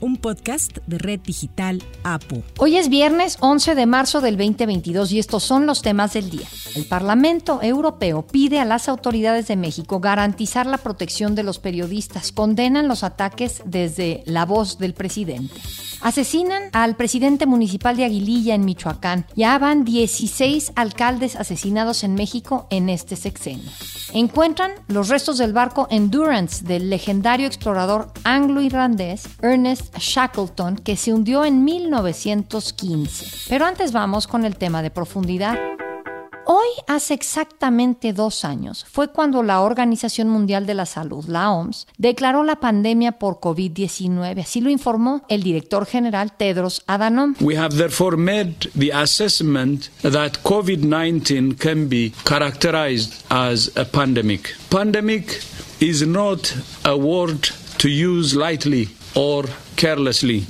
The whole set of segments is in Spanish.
un podcast de Red Digital APU. Hoy es viernes 11 de marzo del 2022 y estos son los temas del día. El Parlamento Europeo pide a las autoridades de México garantizar la protección de los periodistas. Condenan los ataques desde la voz del presidente. Asesinan al presidente municipal de Aguililla en Michoacán. Ya van 16 alcaldes asesinados en México en este sexenio. Encuentran los restos del barco Endurance del legendario explorador anglo-irlandés Ernest Shackleton que se hundió en 1915. Pero antes vamos con el tema de profundidad. Hoy, hace exactamente dos años, fue cuando la Organización Mundial de la Salud, la OMS, declaró la pandemia por COVID-19. Así lo informó el director general Tedros Adhanom. We have therefore made the assessment that COVID-19 can be characterized as a pandemic. Pandemic is not a word to use lightly or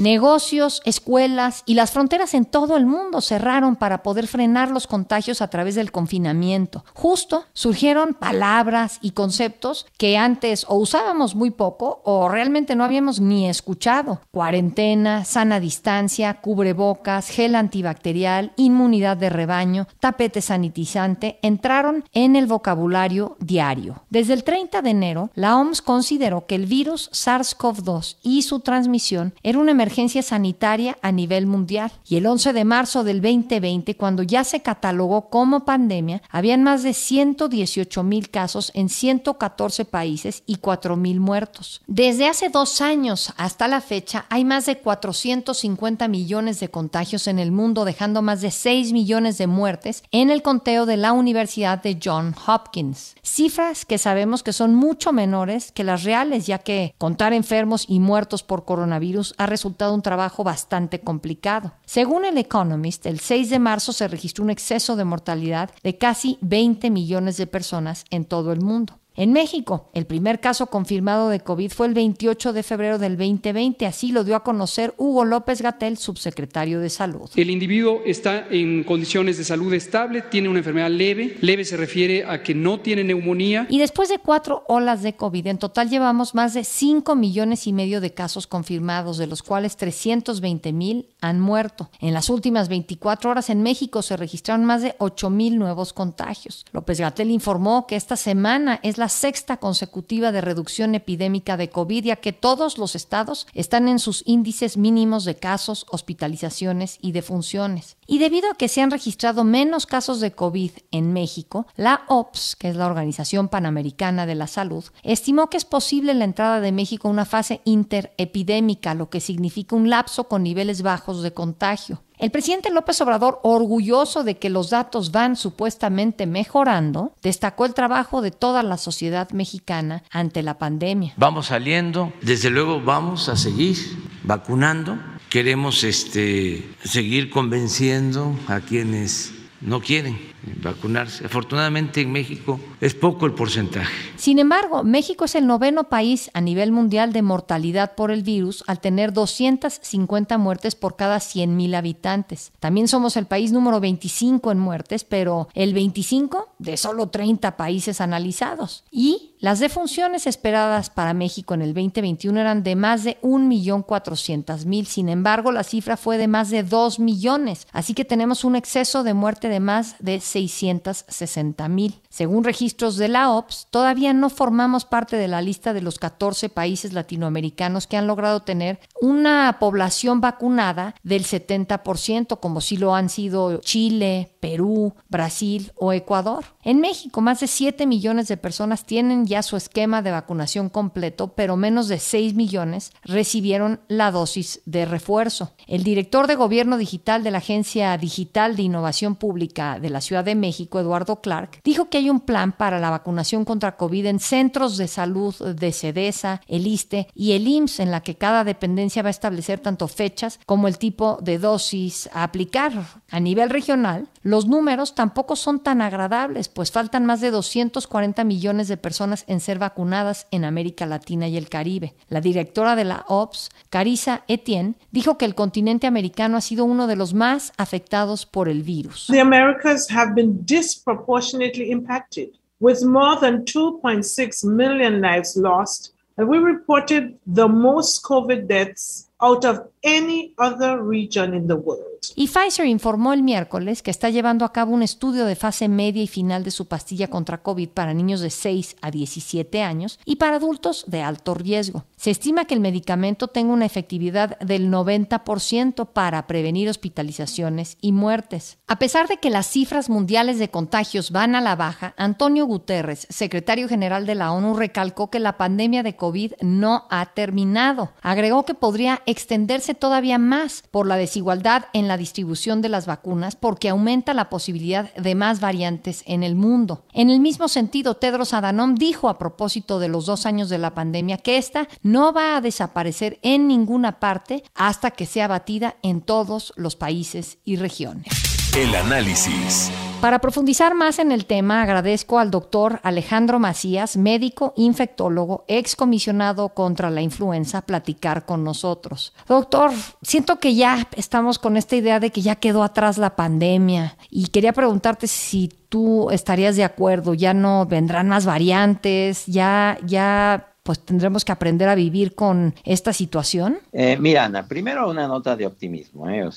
Negocios, escuelas y las fronteras en todo el mundo cerraron para poder frenar los contagios a través del confinamiento. Justo surgieron palabras y conceptos que antes o usábamos muy poco o realmente no habíamos ni escuchado. Cuarentena, sana distancia, cubrebocas, gel antibacterial, inmunidad de rebaño, tapete sanitizante entraron en el vocabulario diario. Desde el 30 de enero, la OMS consideró que el virus SARS-CoV-2 y su transmisión era una emergencia sanitaria a nivel mundial. Y el 11 de marzo del 2020, cuando ya se catalogó como pandemia, habían más de 118 mil casos en 114 países y 4 mil muertos. Desde hace dos años hasta la fecha, hay más de 450 millones de contagios en el mundo, dejando más de 6 millones de muertes en el conteo de la Universidad de John Hopkins. Cifras que sabemos que son mucho menores que las reales, ya que contar enfermos y muertos por coronavirus ha resultado un trabajo bastante complicado. Según el Economist, el 6 de marzo se registró un exceso de mortalidad de casi 20 millones de personas en todo el mundo. En México, el primer caso confirmado de COVID fue el 28 de febrero del 2020, así lo dio a conocer Hugo López Gatel, subsecretario de Salud. El individuo está en condiciones de salud estable, tiene una enfermedad leve, leve se refiere a que no tiene neumonía. Y después de cuatro olas de COVID, en total llevamos más de 5 millones y medio de casos confirmados, de los cuales 320 mil han muerto. En las últimas 24 horas en México se registraron más de 8 mil nuevos contagios. López Gatel informó que esta semana es la sexta consecutiva de reducción epidémica de COVID, ya que todos los estados están en sus índices mínimos de casos, hospitalizaciones y defunciones. Y debido a que se han registrado menos casos de COVID en México, la OPS, que es la Organización Panamericana de la Salud, estimó que es posible la entrada de México a una fase interepidémica, lo que significa un lapso con niveles bajos de contagio. El presidente López Obrador, orgulloso de que los datos van supuestamente mejorando, destacó el trabajo de toda la sociedad mexicana ante la pandemia. Vamos saliendo, desde luego vamos a seguir vacunando. Queremos este, seguir convenciendo a quienes no quieren vacunarse. Afortunadamente en México es poco el porcentaje. Sin embargo, México es el noveno país a nivel mundial de mortalidad por el virus al tener 250 muertes por cada 100.000 habitantes. También somos el país número 25 en muertes, pero el 25 de solo 30 países analizados. Y las defunciones esperadas para México en el 2021 eran de más de 1.400.000, sin embargo la cifra fue de más de 2 millones, así que tenemos un exceso de muerte de más de 660.000. Según de la OPS, todavía no formamos parte de la lista de los 14 países latinoamericanos que han logrado tener una población vacunada del 70%, como si lo han sido Chile, Perú, Brasil o Ecuador. En México, más de 7 millones de personas tienen ya su esquema de vacunación completo, pero menos de 6 millones recibieron la dosis de refuerzo. El director de Gobierno Digital de la Agencia Digital de Innovación Pública de la Ciudad de México, Eduardo Clark, dijo que hay un plan para la vacunación contra COVID en centros de salud de SEDESA, el ISTE y el IMSS, en la que cada dependencia va a establecer tanto fechas como el tipo de dosis a aplicar. A nivel regional, los números tampoco son tan agradables, pues faltan más de 240 millones de personas en ser vacunadas en América Latina y el Caribe. La directora de la OPS, Carissa Etienne, dijo que el continente americano ha sido uno de los más afectados por el virus. The Americas have been disproportionately impacted, with more than 2.6 million lives lost, and we reported the most COVID deaths out of any other region in the world. Y Pfizer informó el miércoles que está llevando a cabo un estudio de fase media y final de su pastilla contra COVID para niños de 6 a 17 años y para adultos de alto riesgo. Se estima que el medicamento tenga una efectividad del 90% para prevenir hospitalizaciones y muertes. A pesar de que las cifras mundiales de contagios van a la baja, Antonio Guterres, secretario general de la ONU, recalcó que la pandemia de COVID no ha terminado. Agregó que podría extenderse todavía más por la desigualdad en la distribución de las vacunas porque aumenta la posibilidad de más variantes en el mundo. En el mismo sentido, Tedros Adhanom dijo a propósito de los dos años de la pandemia que esta no va a desaparecer en ninguna parte hasta que sea batida en todos los países y regiones. El análisis. Para profundizar más en el tema, agradezco al doctor Alejandro Macías, médico infectólogo, excomisionado contra la influenza, platicar con nosotros. Doctor, siento que ya estamos con esta idea de que ya quedó atrás la pandemia y quería preguntarte si tú estarías de acuerdo, ya no vendrán más variantes, ya, ya pues tendremos que aprender a vivir con esta situación? Eh, mira, Ana, primero una nota de optimismo. ¿eh?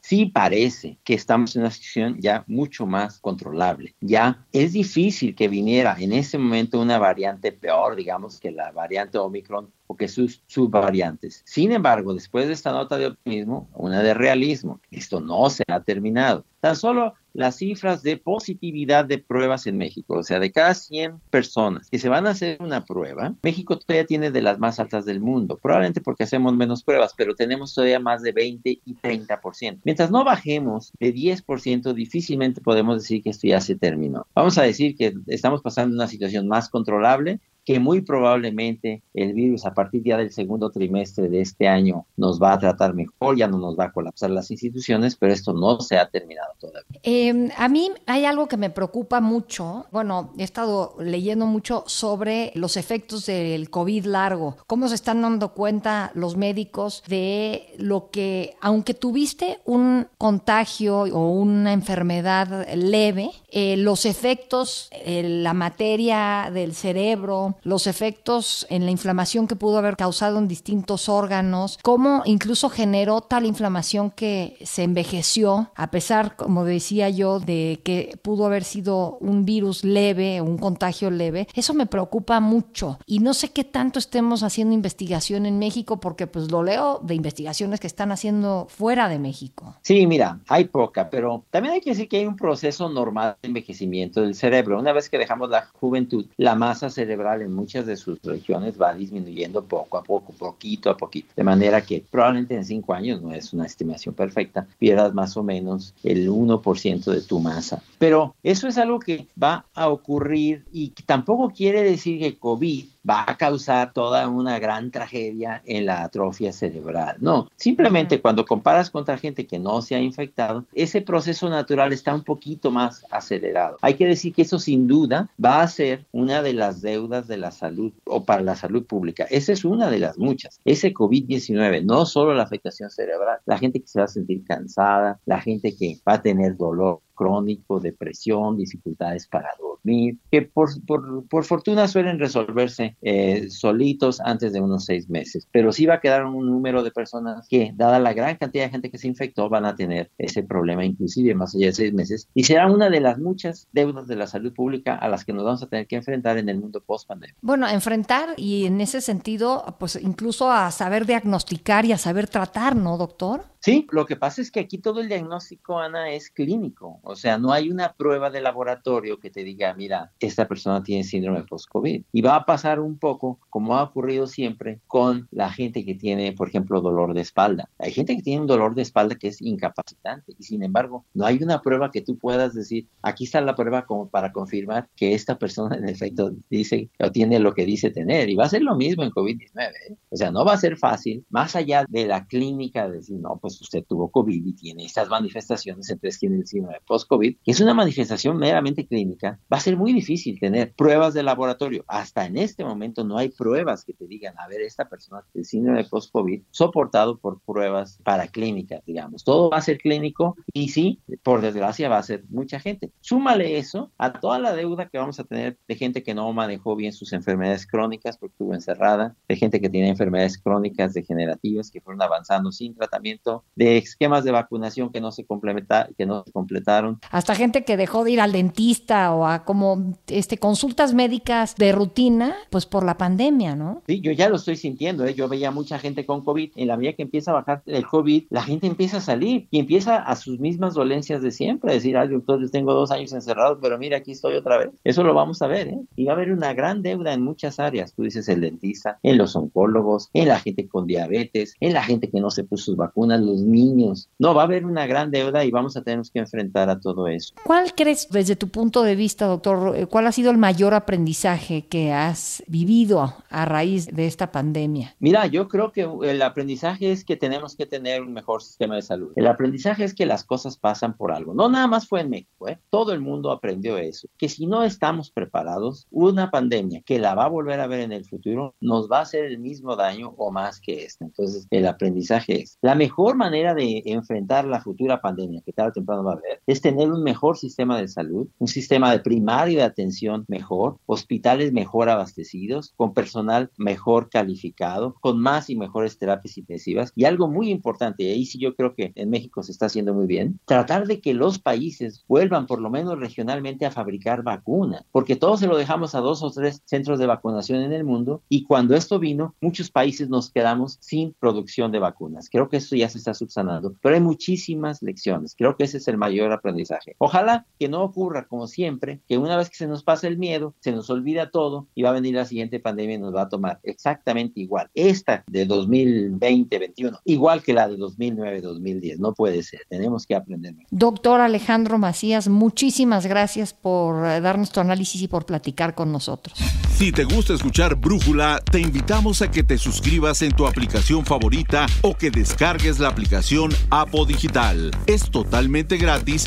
Sí parece que estamos en una situación ya mucho más controlable. Ya es difícil que viniera en ese momento una variante peor, digamos, que la variante Omicron o que sus subvariantes. Sin embargo, después de esta nota de optimismo, una de realismo, esto no se ha terminado. Tan solo las cifras de positividad de pruebas en México, o sea, de cada 100 personas que se van a hacer una prueba, México todavía tiene de las más altas del mundo, probablemente porque hacemos menos pruebas, pero tenemos todavía más de 20 y 30%. Mientras no bajemos de 10%, difícilmente podemos decir que esto ya se terminó. Vamos a decir que estamos pasando una situación más controlable que muy probablemente el virus a partir ya del segundo trimestre de este año nos va a tratar mejor, ya no nos va a colapsar las instituciones, pero esto no se ha terminado todavía. Eh, a mí hay algo que me preocupa mucho. Bueno, he estado leyendo mucho sobre los efectos del COVID largo, cómo se están dando cuenta los médicos de lo que, aunque tuviste un contagio o una enfermedad leve, eh, los efectos, eh, la materia del cerebro, los efectos en la inflamación que pudo haber causado en distintos órganos, cómo incluso generó tal inflamación que se envejeció, a pesar, como decía yo, de que pudo haber sido un virus leve, un contagio leve. Eso me preocupa mucho y no sé qué tanto estemos haciendo investigación en México porque pues lo leo de investigaciones que están haciendo fuera de México. Sí, mira, hay poca, pero también hay que decir que hay un proceso normal de envejecimiento del cerebro. Una vez que dejamos la juventud, la masa cerebral en muchas de sus regiones va disminuyendo poco a poco, poquito a poquito. De manera que probablemente en cinco años, no es una estimación perfecta, pierdas más o menos el 1% de tu masa. Pero eso es algo que va a ocurrir y tampoco quiere decir que COVID va a causar toda una gran tragedia en la atrofia cerebral. No, simplemente cuando comparas contra gente que no se ha infectado, ese proceso natural está un poquito más acelerado. Hay que decir que eso sin duda va a ser una de las deudas de la salud o para la salud pública. Esa es una de las muchas. Ese COVID-19, no solo la afectación cerebral, la gente que se va a sentir cansada, la gente que va a tener dolor crónico, depresión, dificultades para dormir, que por, por, por fortuna suelen resolverse eh, solitos antes de unos seis meses, pero sí va a quedar un número de personas que, dada la gran cantidad de gente que se infectó, van a tener ese problema inclusive más allá de seis meses y será una de las muchas deudas de la salud pública a las que nos vamos a tener que enfrentar en el mundo post pandemia. Bueno, enfrentar y en ese sentido, pues incluso a saber diagnosticar y a saber tratar, ¿no, doctor? Sí, lo que pasa es que aquí todo el diagnóstico, Ana, es clínico. O sea, no hay una prueba de laboratorio que te diga, mira, esta persona tiene síndrome post-COVID. Y va a pasar un poco como ha ocurrido siempre con la gente que tiene, por ejemplo, dolor de espalda. Hay gente que tiene un dolor de espalda que es incapacitante y sin embargo no hay una prueba que tú puedas decir, aquí está la prueba como para confirmar que esta persona en efecto dice tiene lo que dice tener. Y va a ser lo mismo en COVID-19. ¿eh? O sea, no va a ser fácil, más allá de la clínica, de decir, no, pues usted tuvo COVID y tiene estas manifestaciones, entonces tiene el síndrome post-COVID, que es una manifestación meramente clínica, va a ser muy difícil tener pruebas de laboratorio. Hasta en este momento no hay pruebas que te digan, a ver, esta persona tiene síndrome post-COVID soportado por pruebas para clínicas, digamos. Todo va a ser clínico y sí, por desgracia va a ser mucha gente. Súmale eso a toda la deuda que vamos a tener de gente que no manejó bien sus enfermedades crónicas porque estuvo encerrada, de gente que tiene enfermedades crónicas degenerativas que fueron avanzando sin tratamiento, de esquemas de vacunación que no se complementa, que no se completaron. Hasta gente que dejó de ir al dentista o a como este consultas médicas de rutina, pues por la pandemia, ¿no? Sí, yo ya lo estoy sintiendo, ¿eh? yo veía mucha gente con COVID, en la medida que empieza a bajar el COVID, la gente empieza a salir y empieza a sus mismas dolencias de siempre, a decir, ay, doctor, yo tengo dos años encerrados, pero mira, aquí estoy otra vez. Eso lo vamos a ver, ¿eh? Y va a haber una gran deuda en muchas áreas, tú dices el dentista, en los oncólogos, en la gente con diabetes, en la gente que no se puso sus vacunas, los niños. No, va a haber una gran deuda y vamos a tener que enfrentar a todo eso. ¿Cuál crees, desde tu punto de vista, doctor, eh, cuál ha sido el mayor aprendizaje que has vivido a raíz de esta pandemia? Mira, yo creo que el aprendizaje es que tenemos que tener un mejor sistema de salud. El aprendizaje es que las cosas pasan por algo. No nada más fue en México, ¿eh? todo el mundo aprendió eso. Que si no estamos preparados, una pandemia que la va a volver a ver en el futuro nos va a hacer el mismo daño o más que esta. Entonces, el aprendizaje es la mejor manera de enfrentar la futura pandemia que tarde o temprano va a haber es tener un mejor sistema de salud, un sistema de primaria de atención mejor, hospitales mejor abastecidos, con personal mejor calificado, con más y mejores terapias intensivas. Y algo muy importante, y ahí sí yo creo que en México se está haciendo muy bien, tratar de que los países vuelvan por lo menos regionalmente a fabricar vacunas, porque todos se lo dejamos a dos o tres centros de vacunación en el mundo y cuando esto vino, muchos países nos quedamos sin producción de vacunas. Creo que eso ya se está subsanando, pero hay muchísimas lecciones. Creo que ese es el mayor aprendizaje. Ojalá que no ocurra como siempre, que una vez que se nos pasa el miedo, se nos olvida todo y va a venir la siguiente pandemia y nos va a tomar exactamente igual. Esta de 2020-21, igual que la de 2009-2010. No puede ser. Tenemos que aprender. Doctor Alejandro Macías, muchísimas gracias por eh, darnos tu análisis y por platicar con nosotros. Si te gusta escuchar Brújula, te invitamos a que te suscribas en tu aplicación favorita o que descargues la aplicación Apo Digital. Es totalmente gratis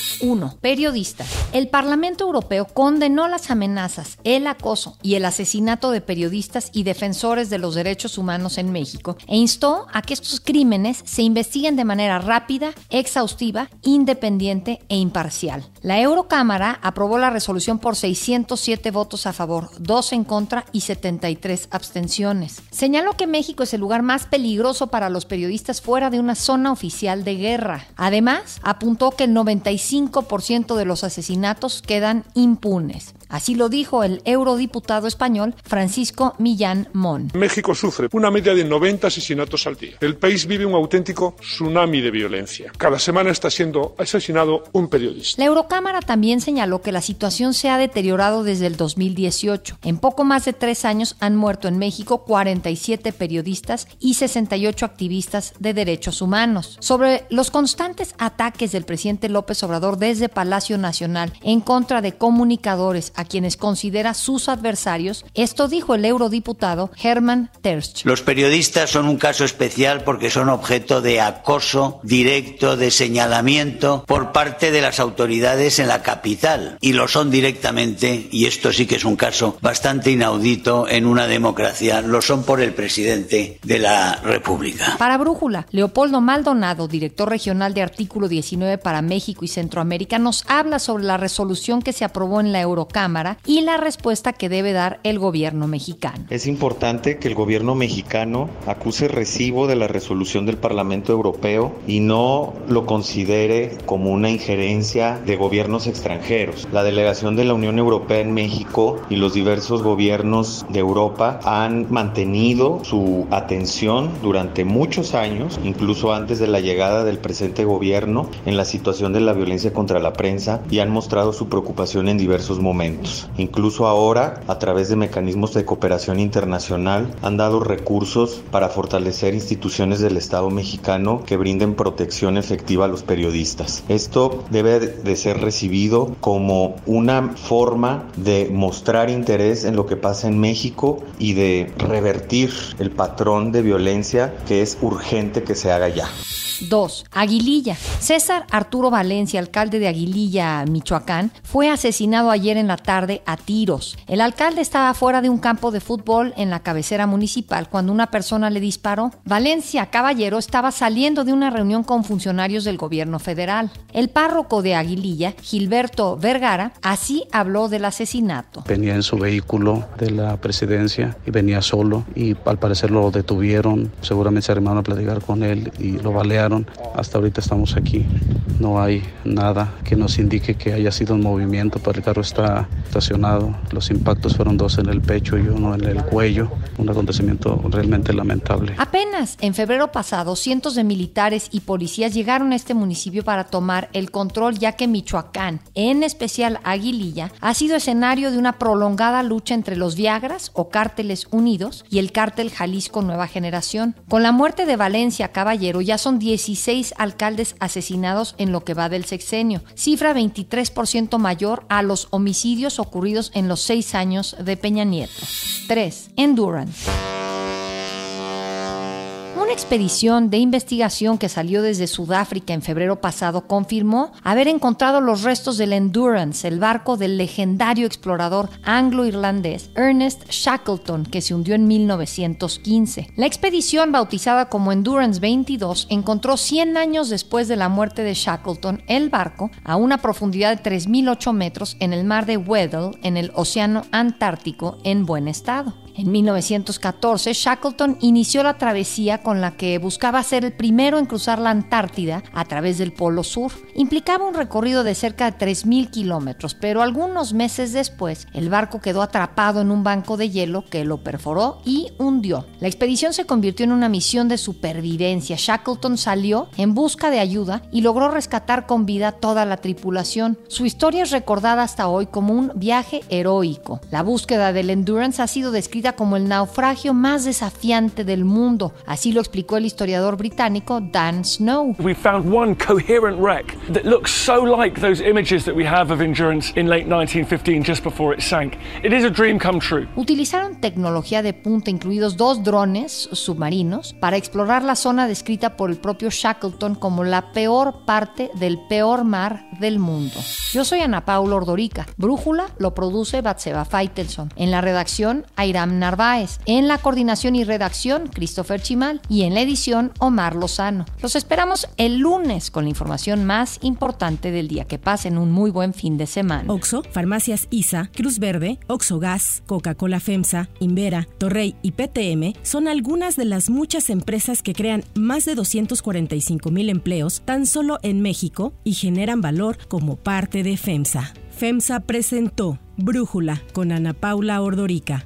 1. Periodistas. El Parlamento Europeo condenó las amenazas, el acoso y el asesinato de periodistas y defensores de los derechos humanos en México e instó a que estos crímenes se investiguen de manera rápida, exhaustiva, independiente e imparcial. La Eurocámara aprobó la resolución por 607 votos a favor, 2 en contra y 73 abstenciones. Señaló que México es el lugar más peligroso para los periodistas fuera de una zona oficial de guerra. Además, apuntó que el 95% de los asesinatos quedan impunes. Así lo dijo el eurodiputado español Francisco Millán Mon. México sufre una media de 90 asesinatos al día. El país vive un auténtico tsunami de violencia. Cada semana está siendo asesinado un periodista. La Eurocámara también señaló que la situación se ha deteriorado desde el 2018. En poco más de tres años han muerto en México 47 periodistas y 68 activistas de derechos humanos. Sobre los constantes ataques del presidente López Obrador desde Palacio Nacional en contra de comunicadores a quienes considera sus adversarios, esto dijo el eurodiputado Hermann Tersch. Los periodistas son un caso especial porque son objeto de acoso directo, de señalamiento por parte de las autoridades en la capital y lo son directamente, y esto sí que es un caso bastante inaudito en una democracia, lo son por el presidente de la República. Para Brújula, Leopoldo Maldonado, director regional de Artículo 19 para México y Centroamérica, nos habla sobre la resolución que se aprobó en la Eurocámara Cámara y la respuesta que debe dar el gobierno mexicano. Es importante que el gobierno mexicano acuse recibo de la resolución del Parlamento Europeo y no lo considere como una injerencia de gobiernos extranjeros. La delegación de la Unión Europea en México y los diversos gobiernos de Europa han mantenido su atención durante muchos años, incluso antes de la llegada del presente gobierno, en la situación de la violencia contra la prensa y han mostrado su preocupación en diversos momentos. Incluso ahora, a través de mecanismos de cooperación internacional, han dado recursos para fortalecer instituciones del Estado mexicano que brinden protección efectiva a los periodistas. Esto debe de ser recibido como una forma de mostrar interés en lo que pasa en México y de revertir el patrón de violencia que es urgente que se haga ya. 2. Aguililla. César Arturo Valencia, alcalde de Aguililla, Michoacán, fue asesinado ayer en la tarde a tiros. El alcalde estaba fuera de un campo de fútbol en la cabecera municipal cuando una persona le disparó. Valencia Caballero estaba saliendo de una reunión con funcionarios del gobierno federal. El párroco de Aguililla, Gilberto Vergara, así habló del asesinato. Venía en su vehículo de la presidencia y venía solo y al parecer lo detuvieron. Seguramente se arrimaron a platicar con él y lo balearon hasta ahorita estamos aquí. No hay nada que nos indique que haya sido un movimiento, pero el carro está estacionado. Los impactos fueron dos en el pecho y uno en el cuello. Un acontecimiento realmente lamentable. Apenas en febrero pasado, cientos de militares y policías llegaron a este municipio para tomar el control, ya que Michoacán, en especial Aguililla, ha sido escenario de una prolongada lucha entre los Viagras o Cárteles Unidos y el cártel Jalisco Nueva Generación. Con la muerte de Valencia Caballero ya son 10 16 alcaldes asesinados en lo que va del sexenio, cifra 23% mayor a los homicidios ocurridos en los seis años de Peña Nieto. 3. Endurance. Una expedición de investigación que salió desde Sudáfrica en febrero pasado confirmó haber encontrado los restos del Endurance, el barco del legendario explorador anglo-irlandés Ernest Shackleton, que se hundió en 1915. La expedición, bautizada como Endurance 22, encontró 100 años después de la muerte de Shackleton el barco a una profundidad de 3.008 metros en el mar de Weddell, en el Océano Antártico, en buen estado. En 1914, Shackleton inició la travesía con la que buscaba ser el primero en cruzar la Antártida a través del Polo Sur. Implicaba un recorrido de cerca de 3.000 kilómetros, pero algunos meses después, el barco quedó atrapado en un banco de hielo que lo perforó y hundió. La expedición se convirtió en una misión de supervivencia. Shackleton salió en busca de ayuda y logró rescatar con vida toda la tripulación. Su historia es recordada hasta hoy como un viaje heroico. La búsqueda del Endurance ha sido descrita como el naufragio más desafiante del mundo. Así lo explicó el historiador británico Dan Snow. We found one coherent wreck that looks so like those images that we have of Endurance in late 1915 just before it sank. It is a dream come true. Utilizaron tecnología de punta, incluidos dos drones submarinos, para explorar la zona descrita por el propio Shackleton como la peor parte del peor mar del mundo. Yo soy Ana Paula Ordorica. Brújula lo produce Batseba Feitelson. En la redacción, Airam Narváez. En la coordinación y redacción, Christopher Chimal. Y en la edición, Omar Lozano. Los esperamos el lunes con la información más importante del día. Que pasen un muy buen fin de semana. Oxo, Farmacias ISA, Cruz Verde, Oxo Gas, Coca-Cola FEMSA, Invera, Torrey y PTM son algunas de las muchas empresas que crean más de 245 mil empleos tan solo en México y generan valor como parte de FEMSA. FEMSA presentó Brújula con Ana Paula Ordorica